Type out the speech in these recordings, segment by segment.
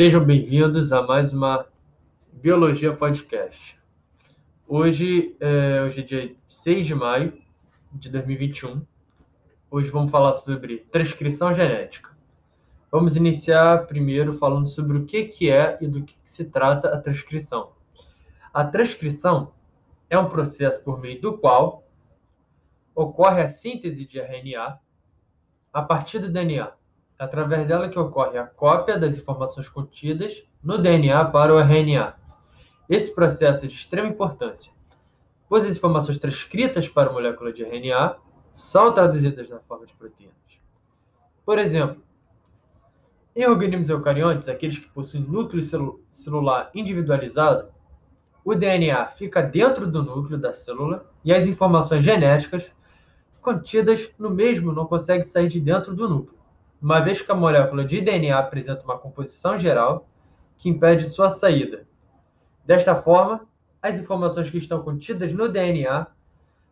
Sejam bem-vindos a mais uma Biologia Podcast. Hoje, é, hoje é dia 6 de maio de 2021. Hoje vamos falar sobre transcrição genética. Vamos iniciar primeiro falando sobre o que, que é e do que, que se trata a transcrição. A transcrição é um processo por meio do qual ocorre a síntese de RNA a partir do DNA através dela que ocorre a cópia das informações contidas no DNA para o RNA. Esse processo é de extrema importância, pois as informações transcritas para a molécula de RNA são traduzidas na forma de proteínas. Por exemplo, em organismos eucariontes, aqueles que possuem núcleo celular individualizado, o DNA fica dentro do núcleo da célula e as informações genéticas contidas no mesmo não conseguem sair de dentro do núcleo uma vez que a molécula de DNA apresenta uma composição geral que impede sua saída. Desta forma, as informações que estão contidas no DNA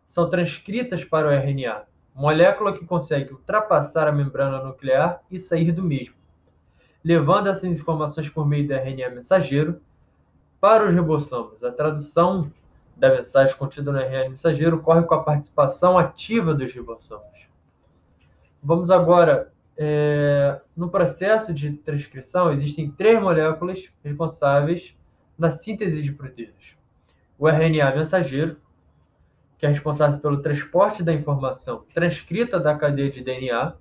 são transcritas para o RNA, molécula que consegue ultrapassar a membrana nuclear e sair do mesmo, levando essas informações por meio do RNA mensageiro para os ribossomos. A tradução da mensagem contida no RNA mensageiro ocorre com a participação ativa dos ribossomos. Vamos agora é, no processo de transcrição, existem três moléculas responsáveis na síntese de proteínas. O RNA mensageiro, que é responsável pelo transporte da informação transcrita da cadeia de DNA.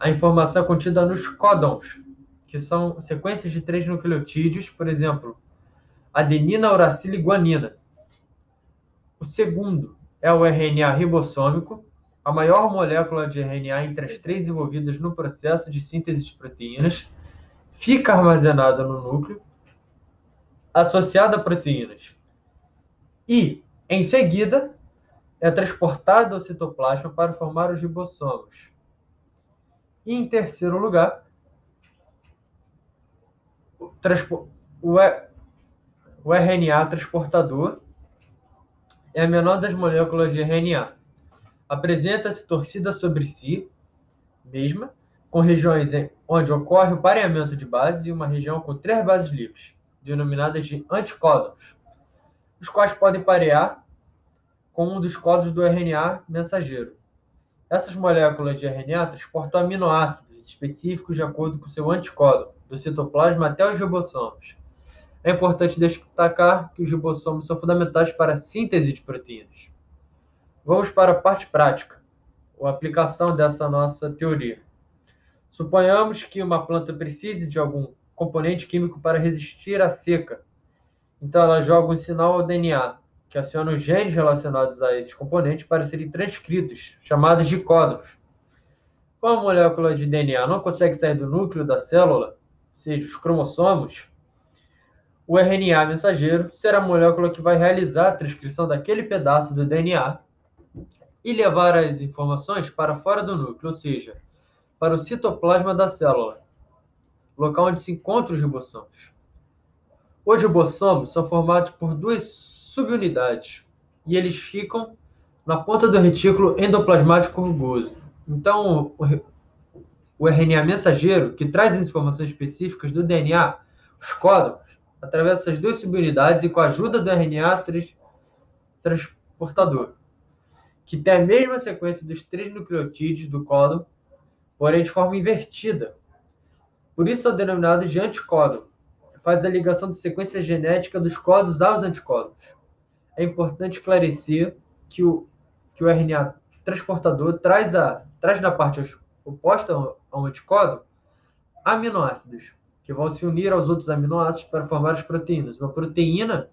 A informação é contida nos códons, que são sequências de três nucleotídeos, por exemplo, adenina, uracila e guanina. O segundo é o RNA ribossômico, a maior molécula de RNA entre as três envolvidas no processo de síntese de proteínas, fica armazenada no núcleo, associada a proteínas, e, em seguida, é transportada ao citoplasma para formar os ribossomos. E, em terceiro lugar, o, o, o RNA transportador é a menor das moléculas de RNA apresenta-se torcida sobre si mesma, com regiões onde ocorre o pareamento de bases e uma região com três bases livres, denominadas de anticódons, os quais podem parear com um dos códons do RNA mensageiro. Essas moléculas de RNA transportam aminoácidos específicos de acordo com seu anticódon, do citoplasma até os ribossomos. É importante destacar que os ribossomos são fundamentais para a síntese de proteínas. Vamos para a parte prática, a aplicação dessa nossa teoria. Suponhamos que uma planta precise de algum componente químico para resistir à seca. Então, ela joga um sinal ao DNA, que aciona os genes relacionados a esses componentes para serem transcritos, chamados de códons. Como a molécula de DNA não consegue sair do núcleo da célula, seja, os cromossomos, o RNA mensageiro será a molécula que vai realizar a transcrição daquele pedaço do DNA e levar as informações para fora do núcleo, ou seja, para o citoplasma da célula, local onde se encontram os ribossomos. Os ribossomos são formados por duas subunidades e eles ficam na ponta do retículo endoplasmático rugoso. Então, o RNA mensageiro, que traz as informações específicas do DNA, os códons, atravessa essas duas subunidades e com a ajuda do RNA transportador que tem a mesma sequência dos três nucleotídeos do códon, porém de forma invertida. Por isso são denominados de anticódon. Faz a ligação de sequência genética dos códons aos anticódons. É importante esclarecer que o, que o RNA transportador traz, a, traz na parte oposta ao anticódon aminoácidos, que vão se unir aos outros aminoácidos para formar as proteínas. Uma proteína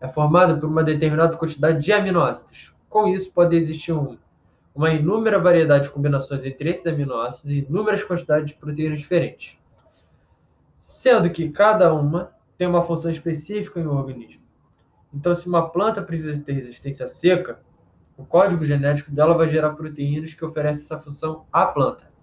é formada por uma determinada quantidade de aminoácidos. Com isso, pode existir um, uma inúmera variedade de combinações entre esses aminoácidos e inúmeras quantidades de proteínas diferentes, sendo que cada uma tem uma função específica em um organismo. Então, se uma planta precisa ter resistência seca, o código genético dela vai gerar proteínas que oferecem essa função à planta.